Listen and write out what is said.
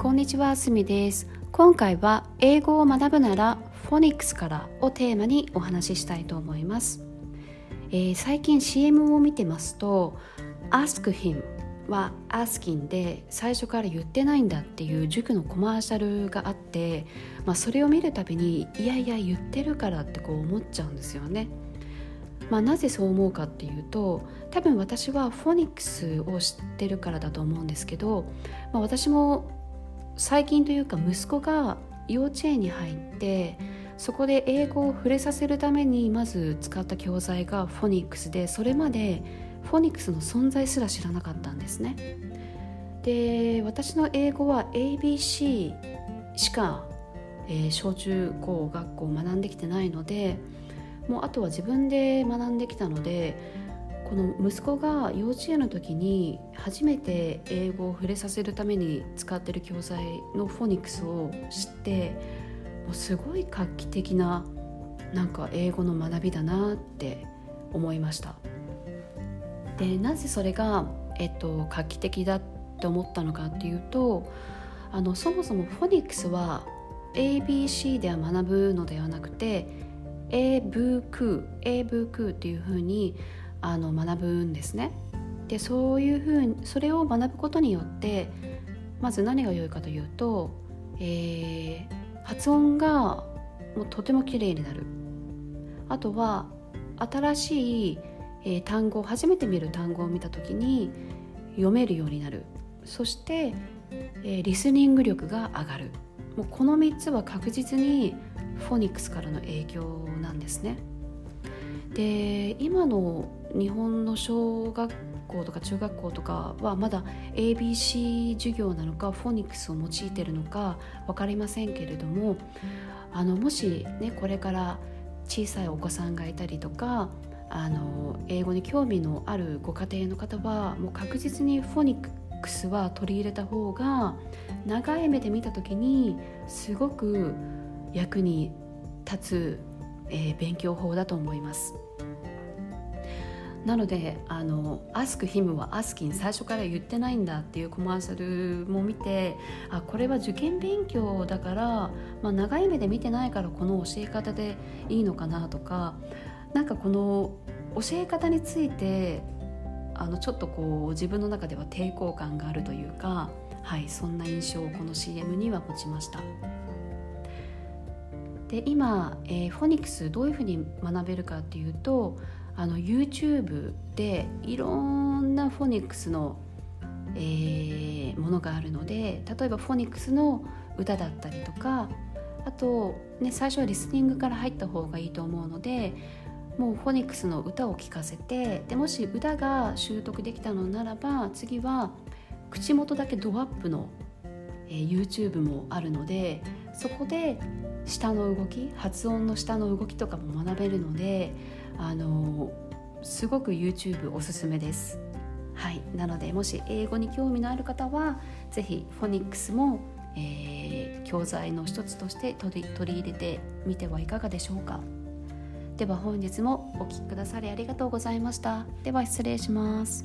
こんにちは、すみです。今回は英語を学ぶならフォニックスからをテーマにお話ししたいと思います。えー最近 CM を見てますと Ask him は asking で最初から言ってないんだっていう塾のコマーシャルがあって、まあ、それを見るたびにいやいや言ってるからってこう思っちゃうんですよね。まあ、なぜそう思うかっていうと多分私はフォニックスを知ってるからだと思うんですけど、まあ、私も最近というか息子が幼稚園に入ってそこで英語を触れさせるためにまず使った教材がフォニックスでそれまでフォニックスの存在すら知らなかったんですね。で私の英語は ABC しか、えー小中高学校学んできてないのでもうあとは自分で学んできたのでこの息子が幼稚園の時に初めて英語を触れさせるために使ってる教材のフォニックスを知ってもうすごい画期的ななんか英語の学びだなって思いました。でなぜそれが、えっと、画期的だって思ったのかっていうとあのそもそもフォニックスは ABC では学ぶのではなくて A ブークー A ブークーっていうふうにあの学ぶんですね。でそういうふうにそれを学ぶことによってまず何が良いかというと、えー発音がもうとても綺麗になる。あとは新しい、えー単語初めて見る単語を見た時に読めるようになる。そして、えーリスニング力が上がる。もうこの3つは確実にフォニックスからの影響なんですね。で今の日本の小学校とか中学校とかはまだ ABC 授業なのかフォニックスを用いてるのか分かりませんけれどもあのもしねこれから小さいお子さんがいたりとかあの英語に興味のあるご家庭の方はもう確実にフォニックスは取り入れた方が長い目で見た時にすごく役に立つ、えー勉強法だと思います。なのであの「Ask him」は「Asking」最初から言ってないんだっていうコマーシャルも見てあこれは受験勉強だから、まあ、長い目で見てないからこの教え方でいいのかなとかなんかこの教え方についてあのちょっとこう自分の中では抵抗感があるというか、はい、そんな印象をこの CM には持ちました。で今、えーフォニックスどういうふうに学べるかっていうとあの YouTube でいろんなフォニックスの、えーものがあるので例えばフォニックスの歌だったりとかあと、ね、最初はリスニングから入った方がいいと思うのでもうフォニックスの歌を聴かせてでもし歌が習得できたのならば次は口元だけドアップの、えー YouTube もあるのでそこで下の動き発音の下の動きとかも学べるのであのすごく YouTube おすすめです。はい、なのでもし英語に興味のある方は是非フォニックスも、えー教材の一つとして取り取り入れてみてはいかがでしょうか。では本日もお聴きくださりありがとうございました。では失礼します。